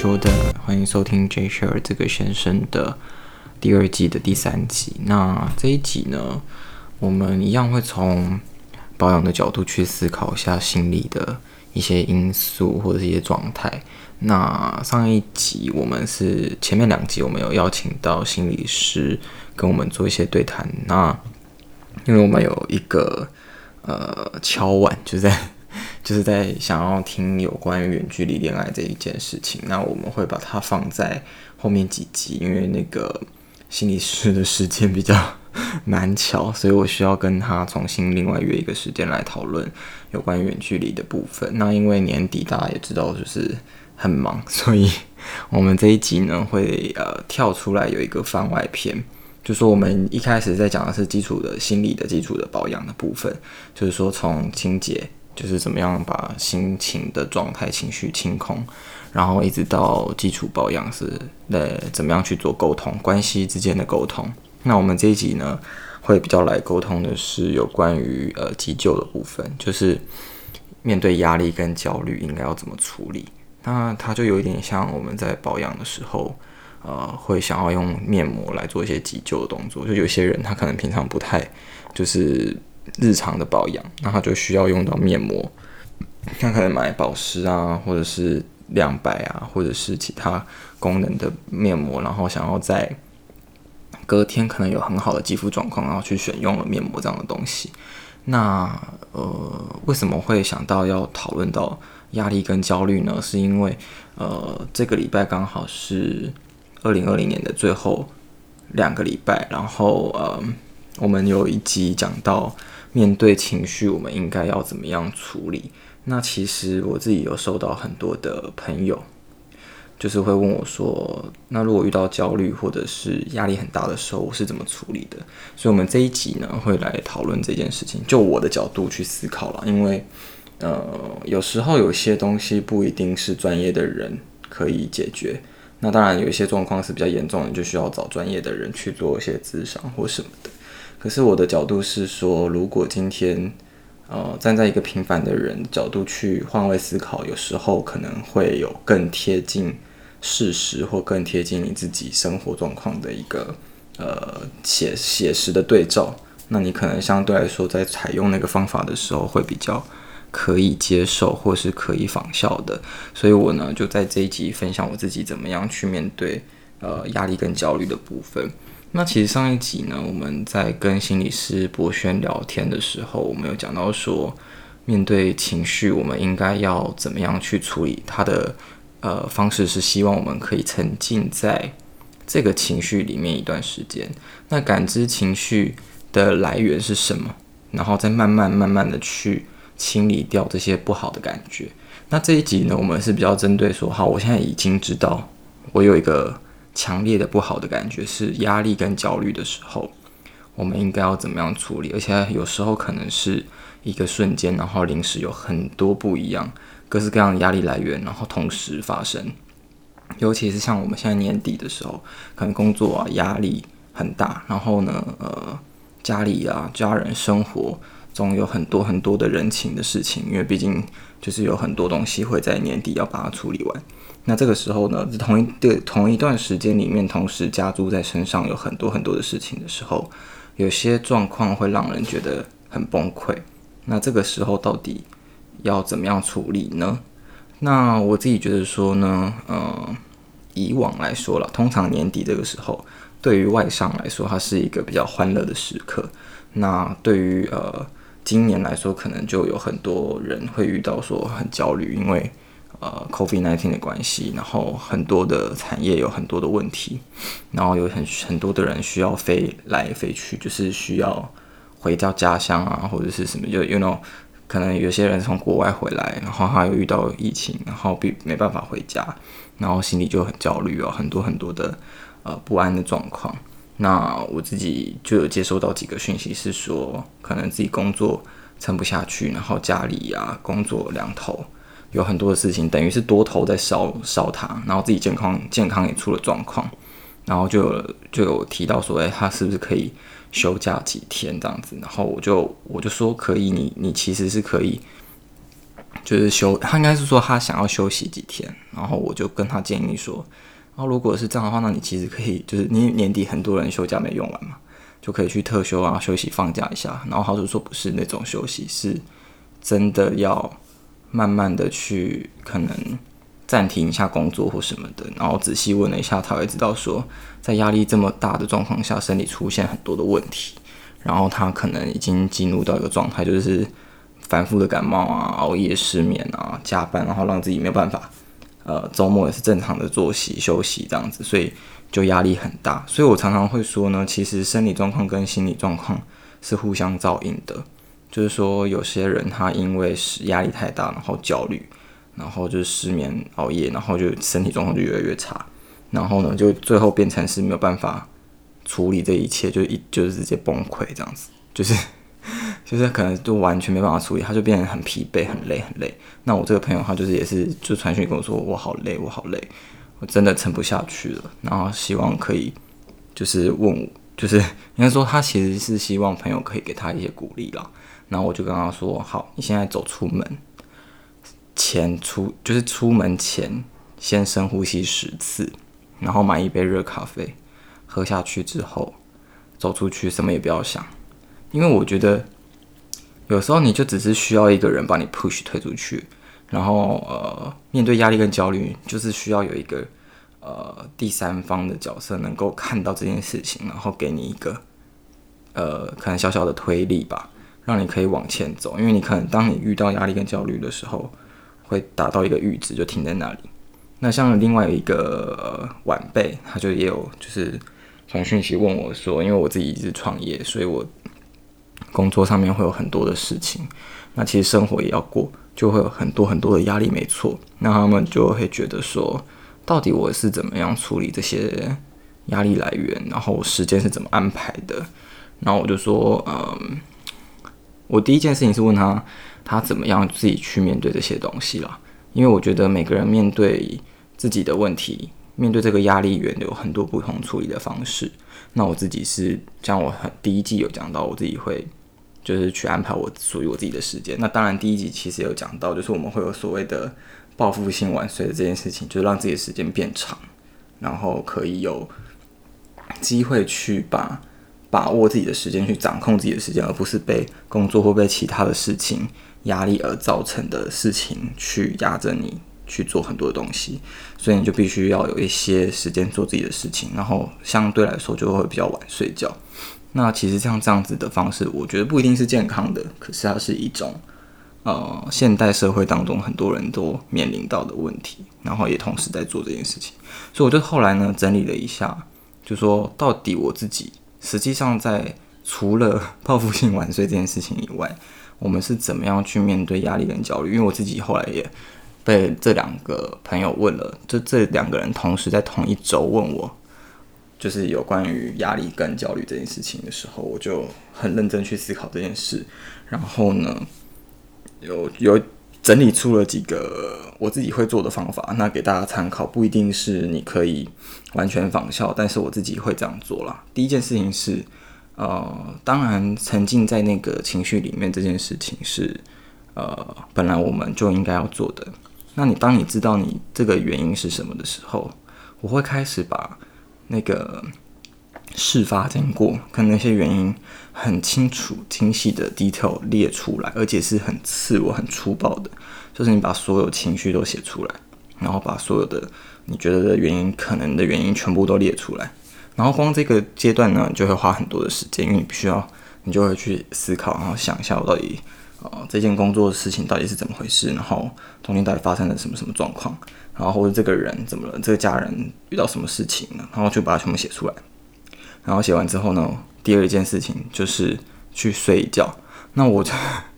说的，欢迎收听 J Share 这个先生的第二季的第三集。那这一集呢，我们一样会从保养的角度去思考一下心理的一些因素或者一些状态。那上一集我们是前面两集我们有邀请到心理师跟我们做一些对谈。那因为我们有一个呃敲碗，就在。就是在想要听有关于远距离恋爱这一件事情，那我们会把它放在后面几集，因为那个心理师的时间比较 难巧，所以我需要跟他重新另外约一个时间来讨论有关于远距离的部分。那因为年底大家也知道就是很忙，所以我们这一集呢会呃跳出来有一个番外篇，就说我们一开始在讲的是基础的心理的基础的保养的部分，就是说从清洁。就是怎么样把心情的状态、情绪清空，然后一直到基础保养是呃怎么样去做沟通，关系之间的沟通。那我们这一集呢，会比较来沟通的是有关于呃急救的部分，就是面对压力跟焦虑应该要怎么处理。那它就有一点像我们在保养的时候，呃，会想要用面膜来做一些急救的动作。就有些人他可能平常不太就是。日常的保养，那他就需要用到面膜，他可能买保湿啊，或者是亮白啊，或者是其他功能的面膜，然后想要在隔天可能有很好的肌肤状况，然后去选用了面膜这样的东西。那呃，为什么会想到要讨论到压力跟焦虑呢？是因为呃，这个礼拜刚好是二零二零年的最后两个礼拜，然后呃，我们有一集讲到。面对情绪，我们应该要怎么样处理？那其实我自己有收到很多的朋友，就是会问我说：“那如果遇到焦虑或者是压力很大的时候，我是怎么处理的？”所以，我们这一集呢，会来讨论这件事情，就我的角度去思考了。因为，呃，有时候有些东西不一定是专业的人可以解决。那当然，有一些状况是比较严重的，就需要找专业的人去做一些咨商或什么的。可是我的角度是说，如果今天，呃，站在一个平凡的人角度去换位思考，有时候可能会有更贴近事实或更贴近你自己生活状况的一个呃写写实的对照。那你可能相对来说在采用那个方法的时候会比较可以接受或是可以仿效的。所以我呢就在这一集分享我自己怎么样去面对呃压力跟焦虑的部分。那其实上一集呢，我们在跟心理师博轩聊天的时候，我们有讲到说，面对情绪，我们应该要怎么样去处理？他的呃方式是希望我们可以沉浸在这个情绪里面一段时间，那感知情绪的来源是什么，然后再慢慢慢慢的去清理掉这些不好的感觉。那这一集呢，我们是比较针对说，好，我现在已经知道我有一个。强烈的不好的感觉是压力跟焦虑的时候，我们应该要怎么样处理？而且有时候可能是一个瞬间，然后临时有很多不一样、各式各样的压力来源，然后同时发生。尤其是像我们现在年底的时候，可能工作啊压力很大，然后呢，呃，家里啊家人生活中有很多很多的人情的事情，因为毕竟就是有很多东西会在年底要把它处理完。那这个时候呢，同一对同一段时间里面，同时加诸在身上有很多很多的事情的时候，有些状况会让人觉得很崩溃。那这个时候到底要怎么样处理呢？那我自己觉得说呢，呃，以往来说了，通常年底这个时候，对于外商来说，它是一个比较欢乐的时刻。那对于呃今年来说，可能就有很多人会遇到说很焦虑，因为。呃，COVID-19 的关系，然后很多的产业有很多的问题，然后有很很多的人需要飞来飞去，就是需要回到家乡啊，或者是什么，就 you know，可能有些人从国外回来，然后他又遇到疫情，然后并没办法回家，然后心里就很焦虑哦，很多很多的呃不安的状况。那我自己就有接收到几个讯息，是说可能自己工作撑不下去，然后家里啊工作两头。有很多的事情，等于是多头在烧烧他，然后自己健康健康也出了状况，然后就有就有提到说，哎，他是不是可以休假几天这样子？然后我就我就说可以，你你其实是可以，就是休，他应该是说他想要休息几天，然后我就跟他建议说，然后如果是这样的话，那你其实可以就是你年底很多人休假没用完嘛，就可以去特休啊，休息放假一下。然后他就说不是那种休息，是真的要慢慢的去可能暂停一下工作或什么的。然后仔细问了一下，他会知道说，在压力这么大的状况下，身体出现很多的问题。然后他可能已经进入到一个状态，就是反复的感冒啊、熬夜、失眠啊、加班，然后让自己没有办法，呃，周末也是正常的作息休息这样子，所以就压力很大。所以我常常会说呢，其实生理状况跟心理状况是互相照应的。就是说，有些人他因为是压力太大，然后焦虑，然后就是失眠、熬夜，然后就身体状况就越来越差，然后呢，就最后变成是没有办法。处理这一切就一就是直接崩溃这样子，就是 就是可能就完全没办法处理，他就变得很疲惫、很累、很累。那我这个朋友他就是也是就传讯跟我说，我好累，我好累，我真的撑不下去了。然后希望可以就是问我，就是应该说他其实是希望朋友可以给他一些鼓励啦。然后我就跟他说，好，你现在走出门前出就是出门前先深呼吸十次，然后买一杯热咖啡。喝下去之后，走出去什么也不要想，因为我觉得有时候你就只是需要一个人把你 push 推出去，然后呃，面对压力跟焦虑，就是需要有一个呃第三方的角色能够看到这件事情，然后给你一个呃可能小小的推力吧，让你可以往前走。因为你可能当你遇到压力跟焦虑的时候，会达到一个阈值，就停在那里。那像另外一个、晚辈，他就也有就是。传讯息问我说：“因为我自己一直创业，所以我工作上面会有很多的事情。那其实生活也要过，就会有很多很多的压力，没错。那他们就会觉得说，到底我是怎么样处理这些压力来源，然后时间是怎么安排的？然后我就说，嗯，我第一件事情是问他，他怎么样自己去面对这些东西啦。因为我觉得每个人面对自己的问题。”面对这个压力源有很多不同处理的方式。那我自己是像我很第一季有讲到，我自己会就是去安排我属于我自己的时间。那当然第一集其实有讲到，就是我们会有所谓的报复性晚睡的这件事情，就是让自己的时间变长，然后可以有机会去把把握自己的时间，去掌控自己的时间，而不是被工作或被其他的事情压力而造成的事情去压着你。去做很多的东西，所以你就必须要有一些时间做自己的事情，然后相对来说就会比较晚睡觉。那其实像这样子的方式，我觉得不一定是健康的，可是它是一种呃现代社会当中很多人都面临到的问题，然后也同时在做这件事情。所以我就后来呢整理了一下，就说到底我自己实际上在除了 报复性晚睡这件事情以外，我们是怎么样去面对压力跟焦虑？因为我自己后来也。被这两个朋友问了，就这两个人同时在同一周问我，就是有关于压力跟焦虑这件事情的时候，我就很认真去思考这件事，然后呢，有有整理出了几个我自己会做的方法，那给大家参考，不一定是你可以完全仿效，但是我自己会这样做啦。第一件事情是，呃，当然沉浸在那个情绪里面这件事情是，呃，本来我们就应该要做的。那你当你知道你这个原因是什么的时候，我会开始把那个事发经过跟那些原因很清楚、清晰的 detail 列出来，而且是很刺我、很粗暴的，就是你把所有情绪都写出来，然后把所有的你觉得的原因、可能的原因全部都列出来，然后光这个阶段呢，就会花很多的时间，因为你必须要，你就会去思考，然后想一下我到底。呃，这件工作的事情到底是怎么回事？然后中间到底发生了什么什么状况？然后或者这个人怎么了？这个家人遇到什么事情了？然后就把它全部写出来。然后写完之后呢，第二件事情就是去睡觉。那我就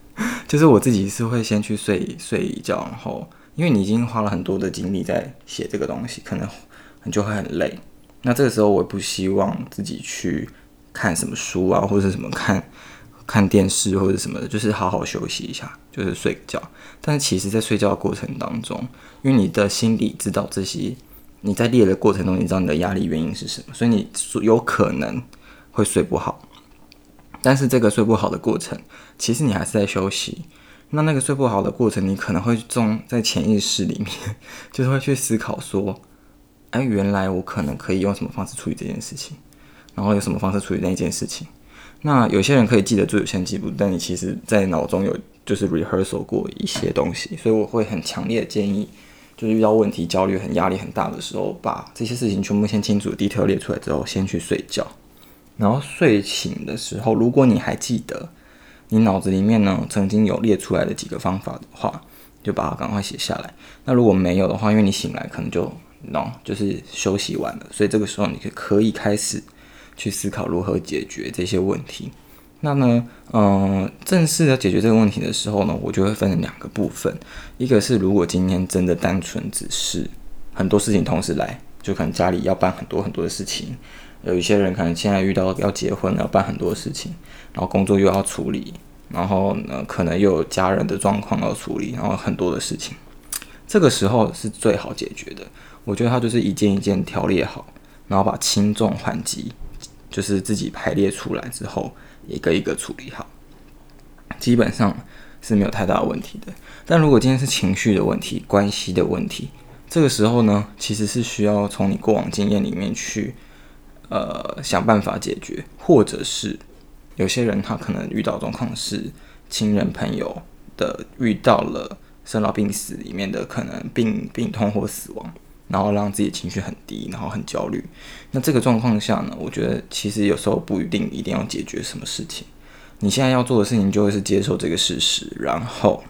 就是我自己是会先去睡睡一觉，然后因为你已经花了很多的精力在写这个东西，可能你就会很累。那这个时候我不希望自己去看什么书啊，或者什么看。看电视或者什么的，就是好好休息一下，就是睡觉。但是其实，在睡觉的过程当中，因为你的心里知道这些，你在列的过程中，你知道你的压力原因是什么，所以你有可能会睡不好。但是这个睡不好的过程，其实你还是在休息，那那个睡不好的过程，你可能会中在潜意识里面，就是会去思考说，哎，原来我可能可以用什么方式处理这件事情，然后有什么方式处理那件事情。那有些人可以记得住，有些人记不住，但你其实在脑中有就是 rehearsal 过一些东西，所以我会很强烈的建议，就是遇到问题、焦虑、很压力很大的时候，把这些事情全部先清楚 detail 列出来之后，先去睡觉。然后睡醒的时候，如果你还记得你脑子里面呢曾经有列出来的几个方法的话，就把它赶快写下来。那如果没有的话，因为你醒来可能就 no 就是休息完了，所以这个时候你就可以开始。去思考如何解决这些问题。那呢，嗯、正式的解决这个问题的时候呢，我就会分成两个部分。一个是如果今天真的单纯只是很多事情同时来，就可能家里要办很多很多的事情，有一些人可能现在遇到要结婚要办很多事情，然后工作又要处理，然后呢，可能又有家人的状况要处理，然后很多的事情，这个时候是最好解决的。我觉得它就是一件一件条列好，然后把轻重缓急。就是自己排列出来之后，一个一个处理好，基本上是没有太大的问题的。但如果今天是情绪的问题、关系的问题，这个时候呢，其实是需要从你过往经验里面去，呃，想办法解决，或者是有些人他可能遇到状况是亲人朋友的遇到了生老病死里面的可能病病痛或死亡。然后让自己情绪很低，然后很焦虑。那这个状况下呢，我觉得其实有时候不一定一定要解决什么事情。你现在要做的事情就会是接受这个事实，然后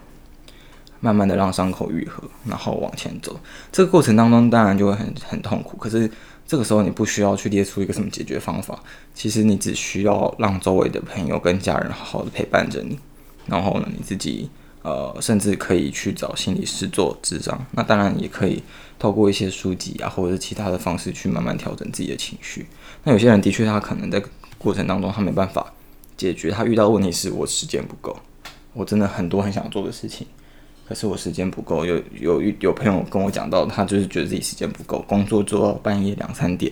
慢慢的让伤口愈合，然后往前走。这个过程当中当然就会很很痛苦，可是这个时候你不需要去列出一个什么解决方法。其实你只需要让周围的朋友跟家人好好的陪伴着你，然后呢，你自己。呃，甚至可以去找心理师做咨商，那当然也可以透过一些书籍啊，或者是其他的方式去慢慢调整自己的情绪。那有些人的确，他可能在过程当中他没办法解决，他遇到问题是我时间不够，我真的很多很想做的事情，可是我时间不够。有有有朋友跟我讲到，他就是觉得自己时间不够，工作做到半夜两三点，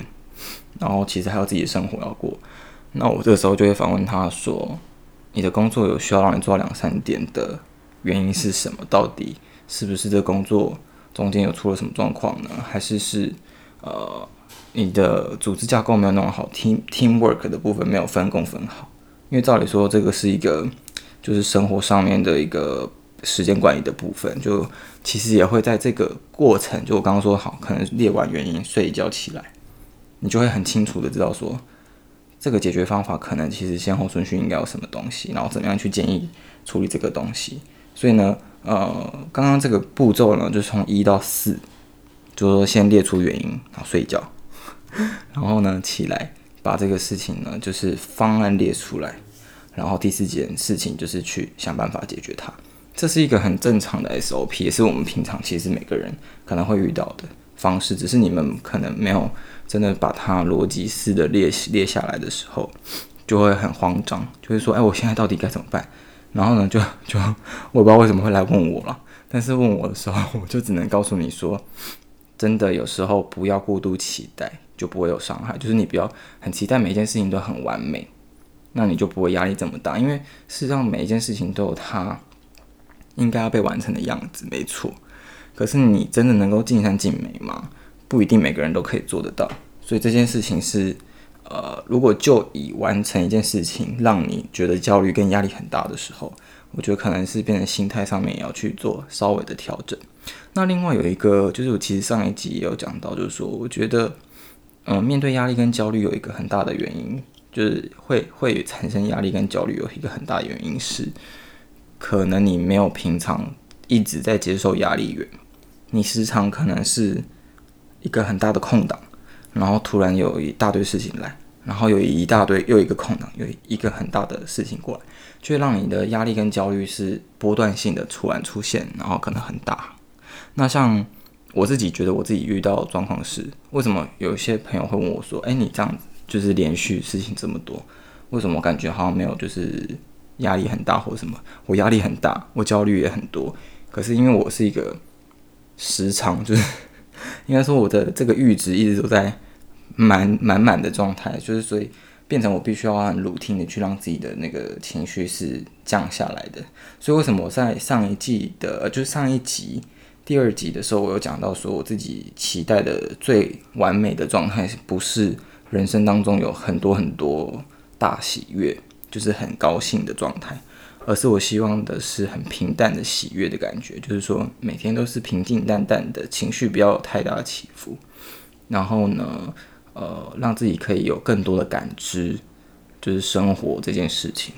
然后其实还有自己的生活要过。那我这个时候就会反问他说：“你的工作有需要让你做到两三点的？”原因是什么？到底是不是这工作中间有出了什么状况呢？还是是呃你的组织架构没有弄好，team teamwork 的部分没有分工分好？因为照理说这个是一个就是生活上面的一个时间管理的部分，就其实也会在这个过程，就我刚刚说好，可能列完原因睡一觉起来，你就会很清楚的知道说这个解决方法可能其实先后顺序应该有什么东西，然后怎么样去建议处理这个东西。所以呢，呃，刚刚这个步骤呢，就从一到四，就是说先列出原因，然后睡觉，然后呢起来把这个事情呢，就是方案列出来，然后第四件事情就是去想办法解决它。这是一个很正常的 SOP，也是我们平常其实每个人可能会遇到的方式，只是你们可能没有真的把它逻辑式的列列下来的时候，就会很慌张，就会说，哎，我现在到底该怎么办？然后呢，就就我也不知道为什么会来问我了，但是问我的时候，我就只能告诉你说，真的有时候不要过度期待，就不会有伤害。就是你不要很期待每一件事情都很完美，那你就不会压力这么大。因为事实上每一件事情都有它应该要被完成的样子，没错。可是你真的能够尽善尽美吗？不一定每个人都可以做得到。所以这件事情是。呃，如果就以完成一件事情让你觉得焦虑跟压力很大的时候，我觉得可能是变成心态上面也要去做稍微的调整。那另外有一个就是我其实上一集也有讲到，就是说我觉得，嗯、面对压力跟焦虑有一个很大的原因，就是会会产生压力跟焦虑有一个很大的原因是，可能你没有平常一直在接受压力源，你时常可能是一个很大的空档，然后突然有一大堆事情来。然后有一大堆又一个空档，有一个很大的事情过来，就会让你的压力跟焦虑是波段性的突然出现，然后可能很大。那像我自己觉得我自己遇到状况是，为什么有些朋友会问我说：“哎，你这样就是连续事情这么多，为什么感觉好像没有就是压力很大或什么？我压力很大，我焦虑也很多。可是因为我是一个时常就是 应该说我的这个阈值一直都在。满满满的状态，就是所以变成我必须要很 routine 的去让自己的那个情绪是降下来的。所以为什么我在上一季的，就是上一集第二集的时候，我有讲到说我自己期待的最完美的状态，不是人生当中有很多很多大喜悦，就是很高兴的状态。而是我希望的是很平淡的喜悦的感觉，就是说每天都是平静淡淡的情绪，不要有太大的起伏。然后呢，呃，让自己可以有更多的感知，就是生活这件事情，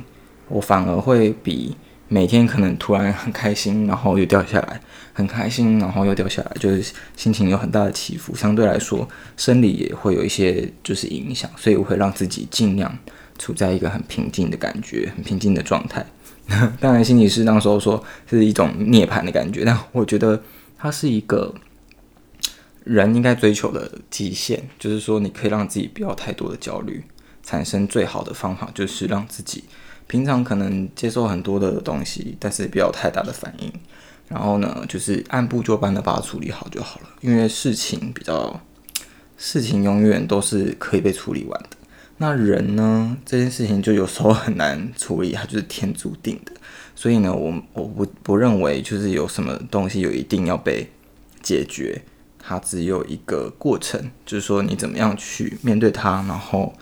我反而会比每天可能突然很开心，然后又掉下来，很开心，然后又掉下来，就是心情有很大的起伏。相对来说，生理也会有一些就是影响，所以我会让自己尽量处在一个很平静的感觉，很平静的状态。当然，心理师那时候说是一种涅槃的感觉，但我觉得它是一个人应该追求的极限，就是说你可以让自己不要太多的焦虑，产生最好的方法就是让自己平常可能接受很多的东西，但是不要太大的反应，然后呢，就是按部就班的把它处理好就好了，因为事情比较，事情永远都是可以被处理完的。那人呢？这件事情就有时候很难处理，它就是天注定的。所以呢，我我不不认为就是有什么东西有一定要被解决，它只有一个过程，就是说你怎么样去面对它，然后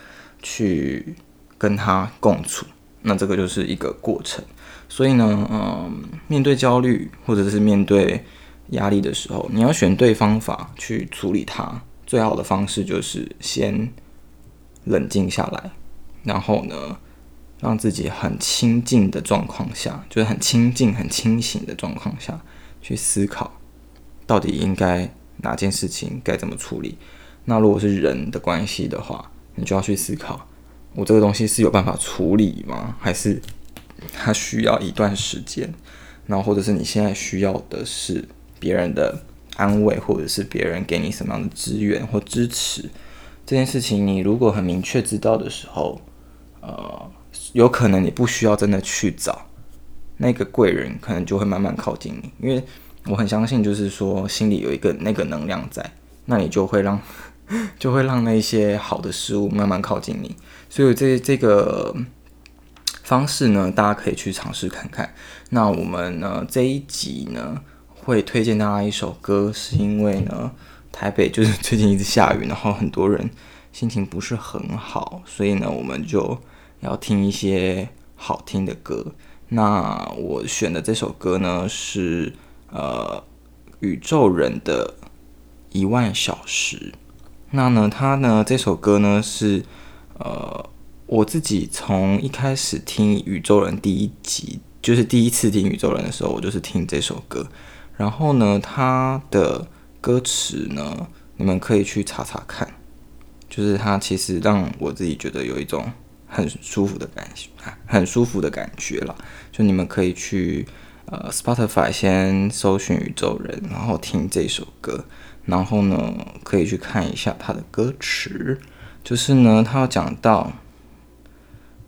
去跟它共处。那这个就是一个过程。所以呢，嗯，面对焦虑或者是面对压力的时候，你要选对方法去处理它。最好的方式就是先。冷静下来，然后呢，让自己很清静的状况下，就是很清静、很清醒的状况下去思考，到底应该哪件事情该怎么处理。那如果是人的关系的话，你就要去思考，我这个东西是有办法处理吗？还是它需要一段时间？然后或者是你现在需要的是别人的安慰，或者是别人给你什么样的资源或支持？这件事情，你如果很明确知道的时候，呃，有可能你不需要真的去找那个贵人，可能就会慢慢靠近你。因为我很相信，就是说心里有一个那个能量在，那你就会让 就会让那些好的事物慢慢靠近你。所以这这个方式呢，大家可以去尝试看看。那我们呢这一集呢会推荐大家一首歌，是因为呢。台北就是最近一直下雨，然后很多人心情不是很好，所以呢，我们就要听一些好听的歌。那我选的这首歌呢是呃宇宙人的一万小时。那呢，他呢这首歌呢是呃我自己从一开始听宇宙人第一集，就是第一次听宇宙人的时候，我就是听这首歌。然后呢，他的。歌词呢，你们可以去查查看，就是它其实让我自己觉得有一种很舒服的感觉，很舒服的感觉了。就你们可以去呃 Spotify 先搜寻宇宙人，然后听这首歌，然后呢可以去看一下它的歌词，就是呢它要讲到，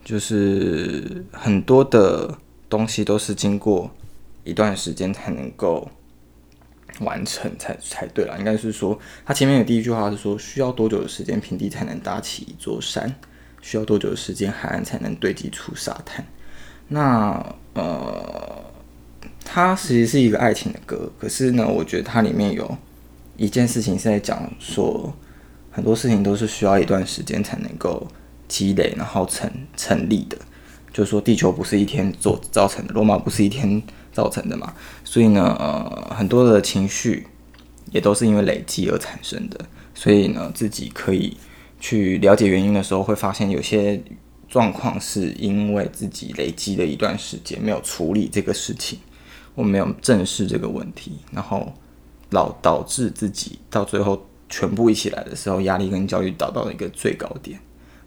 就是很多的东西都是经过一段时间才能够。完成才才对了，应该是说，他前面的第一句话是说，需要多久的时间平地才能搭起一座山？需要多久的时间海岸才能堆积出沙滩？那呃，它其实是一个爱情的歌，可是呢，我觉得它里面有一件事情是在讲说，很多事情都是需要一段时间才能够积累，然后成成立的。就是说，地球不是一天做造成的，罗马不是一天。造成的嘛，所以呢，呃，很多的情绪也都是因为累积而产生的。所以呢，自己可以去了解原因的时候，会发现有些状况是因为自己累积了一段时间没有处理这个事情，我没有正视这个问题，然后导导致自己到最后全部一起来的时候，压力跟焦虑达到了一个最高点。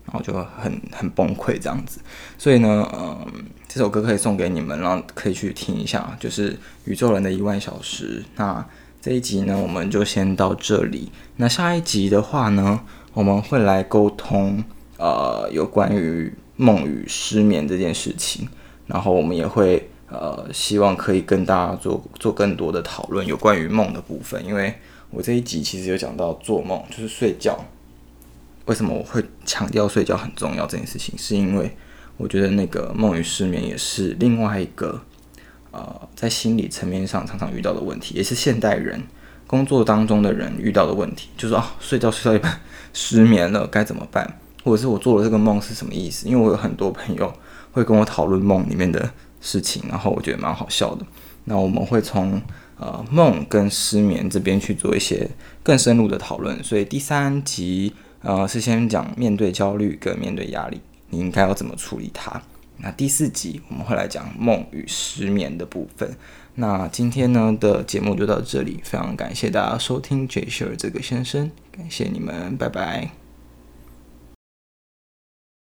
然后就很很崩溃这样子，所以呢，嗯，这首歌可以送给你们，然后可以去听一下，就是宇宙人的一万小时。那这一集呢，我们就先到这里。那下一集的话呢，我们会来沟通，呃，有关于梦与失眠这件事情。然后我们也会，呃，希望可以跟大家做做更多的讨论，有关于梦的部分。因为我这一集其实有讲到做梦，就是睡觉。为什么我会强调睡觉很重要这件事情，是因为我觉得那个梦与失眠也是另外一个呃，在心理层面上常常遇到的问题，也是现代人工作当中的人遇到的问题，就是说啊，睡觉睡到一半失眠了该怎么办？或者是我做了这个梦是什么意思？因为我有很多朋友会跟我讨论梦里面的事情，然后我觉得蛮好笑的。那我们会从呃梦跟失眠这边去做一些更深入的讨论。所以第三集呃是先讲面对焦虑跟面对压力，你应该要怎么处理它。那第四集我们会来讲梦与失眠的部分。那今天呢的节目就到这里，非常感谢大家收听 Jay 这个先生，感谢你们，拜拜。